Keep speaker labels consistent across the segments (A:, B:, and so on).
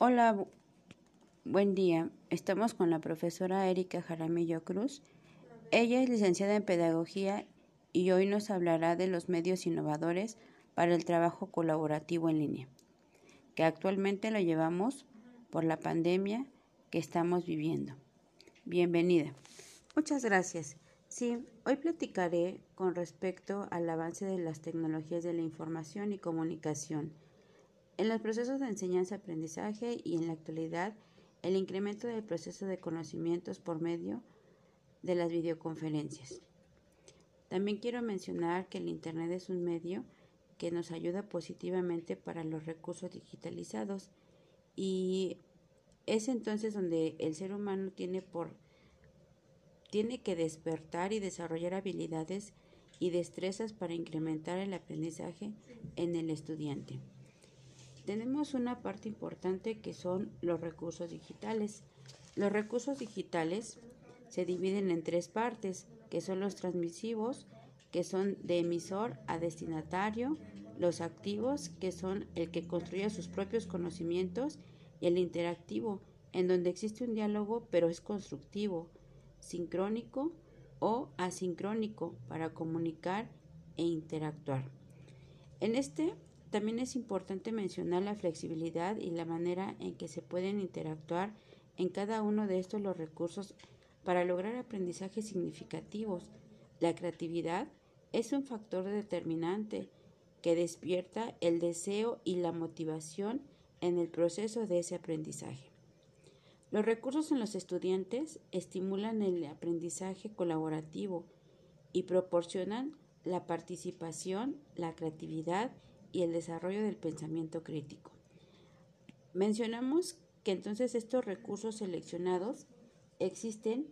A: Hola, buen día. Estamos con la profesora Erika Jaramillo Cruz. Ella es licenciada en Pedagogía y hoy nos hablará de los medios innovadores para el trabajo colaborativo en línea, que actualmente lo llevamos por la pandemia que estamos viviendo. Bienvenida.
B: Muchas gracias. Sí, hoy platicaré con respecto al avance de las tecnologías de la información y comunicación en los procesos de enseñanza-aprendizaje y en la actualidad el incremento del proceso de conocimientos por medio de las videoconferencias. También quiero mencionar que el Internet es un medio que nos ayuda positivamente para los recursos digitalizados y es entonces donde el ser humano tiene por tiene que despertar y desarrollar habilidades y destrezas para incrementar el aprendizaje en el estudiante. Tenemos una parte importante que son los recursos digitales. Los recursos digitales se dividen en tres partes, que son los transmisivos, que son de emisor a destinatario, los activos, que son el que construye sus propios conocimientos, y el interactivo, en donde existe un diálogo pero es constructivo, sincrónico o asincrónico para comunicar e interactuar. En este también es importante mencionar la flexibilidad y la manera en que se pueden interactuar en cada uno de estos los recursos para lograr aprendizajes significativos. La creatividad es un factor determinante que despierta el deseo y la motivación en el proceso de ese aprendizaje. Los recursos en los estudiantes estimulan el aprendizaje colaborativo y proporcionan la participación, la creatividad y el desarrollo del pensamiento crítico. Mencionamos que entonces estos recursos seleccionados existen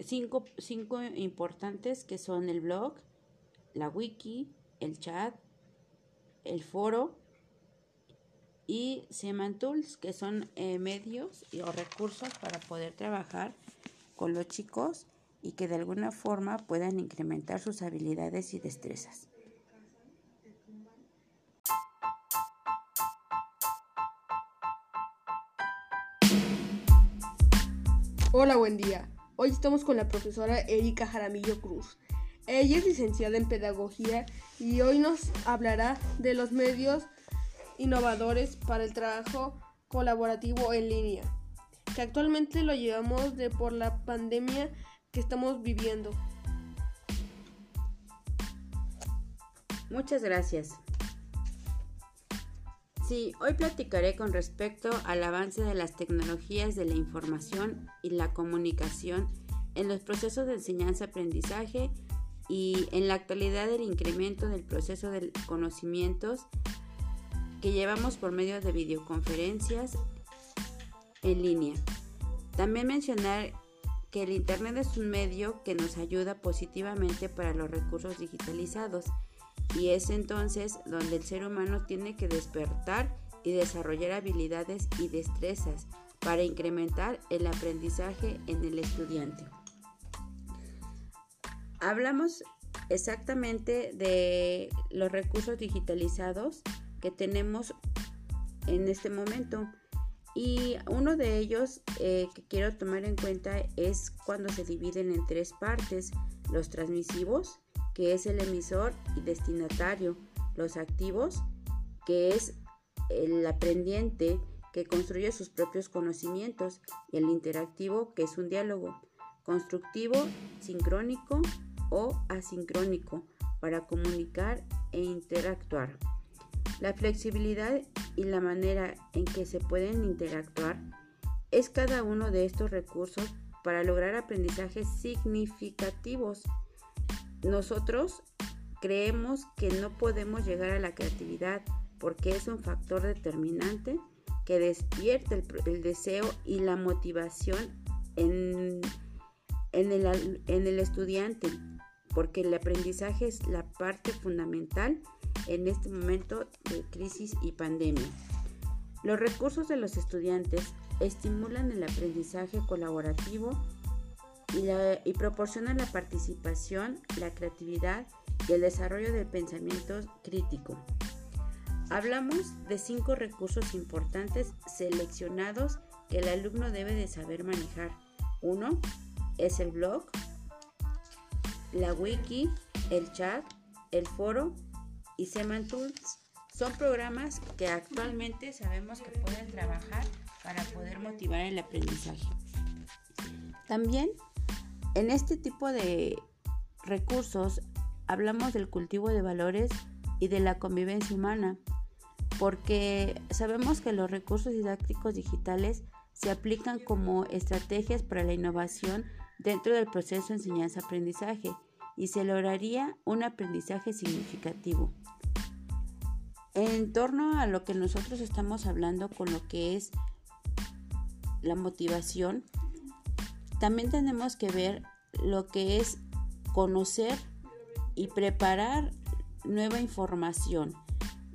B: cinco, cinco importantes que son el blog, la wiki, el chat, el foro y Semantools, que son eh, medios o recursos para poder trabajar con los chicos y que de alguna forma puedan incrementar sus habilidades y destrezas.
C: Hola, buen día. Hoy estamos con la profesora Erika Jaramillo Cruz. Ella es licenciada en Pedagogía y hoy nos hablará de los medios innovadores para el trabajo colaborativo en línea, que actualmente lo llevamos de por la pandemia que estamos viviendo.
B: Muchas gracias. Sí, hoy platicaré con respecto al avance de las tecnologías de la información y la comunicación en los procesos de enseñanza-aprendizaje y en la actualidad el incremento del proceso de conocimientos que llevamos por medio de videoconferencias en línea. También mencionar que el Internet es un medio que nos ayuda positivamente para los recursos digitalizados y es entonces donde el ser humano tiene que despertar y desarrollar habilidades y destrezas para incrementar el aprendizaje en el estudiante. Hablamos exactamente de los recursos digitalizados que tenemos en este momento. Y uno de ellos eh, que quiero tomar en cuenta es cuando se dividen en tres partes, los transmisivos, que es el emisor y destinatario, los activos, que es el aprendiente que construye sus propios conocimientos, y el interactivo, que es un diálogo constructivo, sincrónico o asincrónico para comunicar e interactuar. La flexibilidad y la manera en que se pueden interactuar es cada uno de estos recursos para lograr aprendizajes significativos. Nosotros creemos que no podemos llegar a la creatividad porque es un factor determinante que despierta el, deseo y la motivación en, el, en el estudiante, porque el aprendizaje es la parte fundamental en este momento de crisis y pandemia. Los recursos de los estudiantes estimulan el aprendizaje colaborativo y, proporcionan la participación, la creatividad y el desarrollo del pensamiento crítico. Hablamos de cinco recursos importantes seleccionados que el alumno debe de saber manejar. Uno es el blog, la wiki, el chat, el foro y Seman Tools. Son programas que actualmente sabemos que pueden trabajar para poder motivar el aprendizaje. También en este tipo de recursos hablamos del cultivo de valores y de la convivencia humana, porque sabemos que los recursos didácticos digitales se aplican como estrategias para la innovación dentro del proceso de enseñanza-aprendizaje y se lograría un aprendizaje significativo. En torno a lo que nosotros estamos hablando con lo que es la motivación, también tenemos que ver lo que es conocer y preparar nueva información.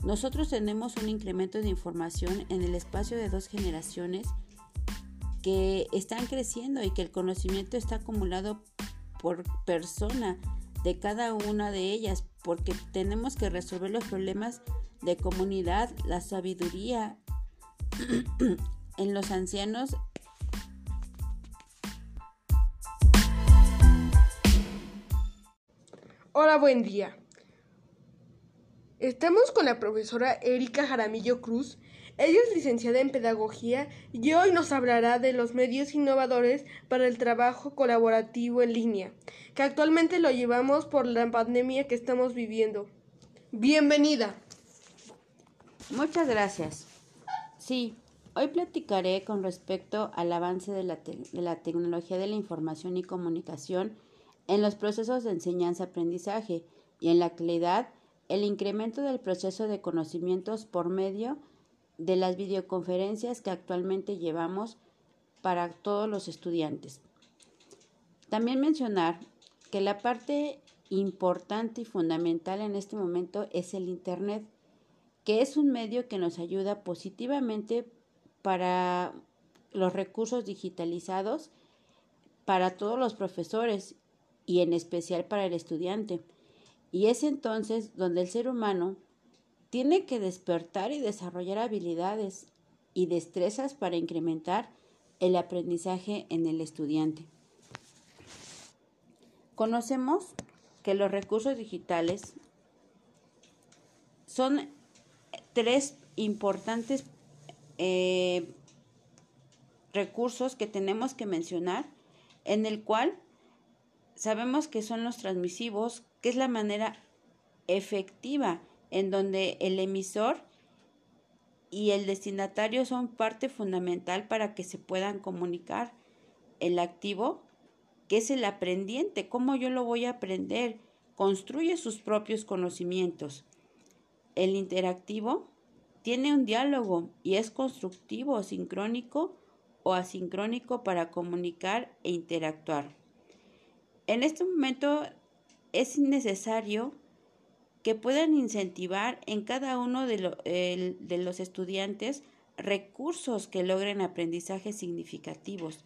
B: Nosotros tenemos un incremento de información en el espacio de dos generaciones que están creciendo y que el conocimiento está acumulado por persona de cada una de ellas, porque tenemos que resolver los problemas de comunidad, la sabiduría en los ancianos.
C: Hola, buen día. Estamos con la profesora Erika Jaramillo Cruz. Ella es licenciada en Pedagogía y hoy nos hablará de los medios innovadores para el trabajo colaborativo en línea, que actualmente lo llevamos por la pandemia que estamos viviendo. Bienvenida.
B: Muchas gracias. Sí, hoy platicaré con respecto al avance de la, de la tecnología de la información y comunicación en los procesos de enseñanza-aprendizaje y en la actualidad el incremento del proceso de conocimientos por medio de las videoconferencias que actualmente llevamos para todos los estudiantes. También mencionar que la parte importante y fundamental en este momento es el Internet, que es un medio que nos ayuda positivamente para los recursos digitalizados para todos los profesores y en especial para el estudiante. Y es entonces donde el ser humano tiene que despertar y desarrollar habilidades y destrezas para incrementar el aprendizaje en el estudiante. Conocemos que los recursos digitales son tres importantes eh, recursos que tenemos que mencionar en el cual sabemos que son los transmisivos, que es la manera efectiva en donde el emisor y el destinatario son parte fundamental para que se puedan comunicar. El activo, que es el aprendiente, cómo yo lo voy a aprender, construye sus propios conocimientos. El interactivo tiene un diálogo y es constructivo, sincrónico o asincrónico para comunicar e interactuar. En este momento es necesario que puedan incentivar en cada uno de, los estudiantes recursos que logren aprendizajes significativos,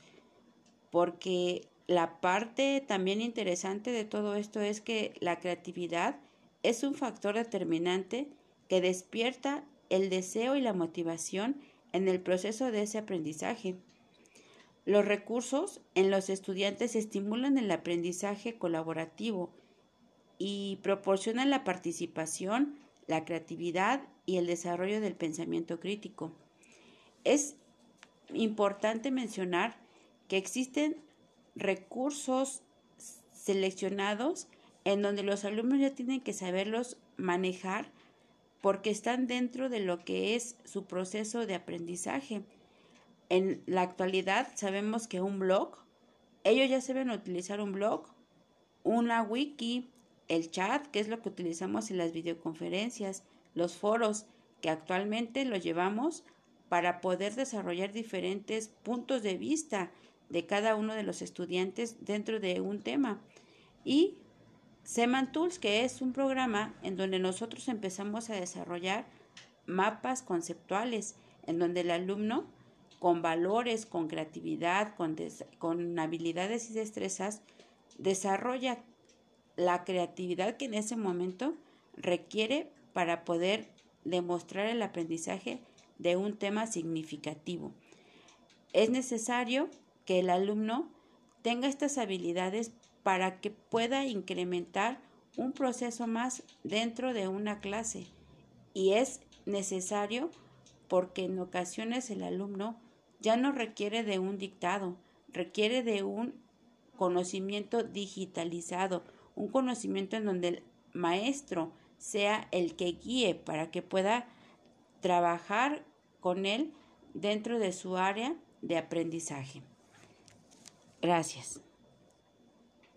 B: porque la parte también interesante de todo esto es que la creatividad es un factor determinante que despierta el deseo y la motivación en el proceso de ese aprendizaje. Los recursos en los estudiantes estimulan el aprendizaje colaborativo y proporcionan la participación, la creatividad y el desarrollo del pensamiento crítico. Es importante mencionar que existen recursos seleccionados en donde los alumnos ya tienen que saberlos manejar porque están dentro de lo que es su proceso de aprendizaje. En la actualidad sabemos que un blog, ellos ya saben utilizar un blog, una wiki, el chat, que es lo que utilizamos en las videoconferencias, los foros, que actualmente los llevamos para poder desarrollar diferentes puntos de vista de cada uno de los estudiantes dentro de un tema. Y Seman Tools, que es un programa en donde nosotros empezamos a desarrollar mapas conceptuales, en donde el alumno con valores, con creatividad, con, con habilidades y destrezas, desarrolla la creatividad que en ese momento requiere para poder demostrar el aprendizaje de un tema significativo. Es necesario que el alumno tenga estas habilidades para que pueda incrementar un proceso más dentro de una clase y es necesario porque en ocasiones el alumno ya no requiere de un dictado, requiere de un conocimiento digitalizado, un conocimiento en donde el maestro sea el que guíe para que pueda trabajar con él dentro de su área de aprendizaje. Gracias.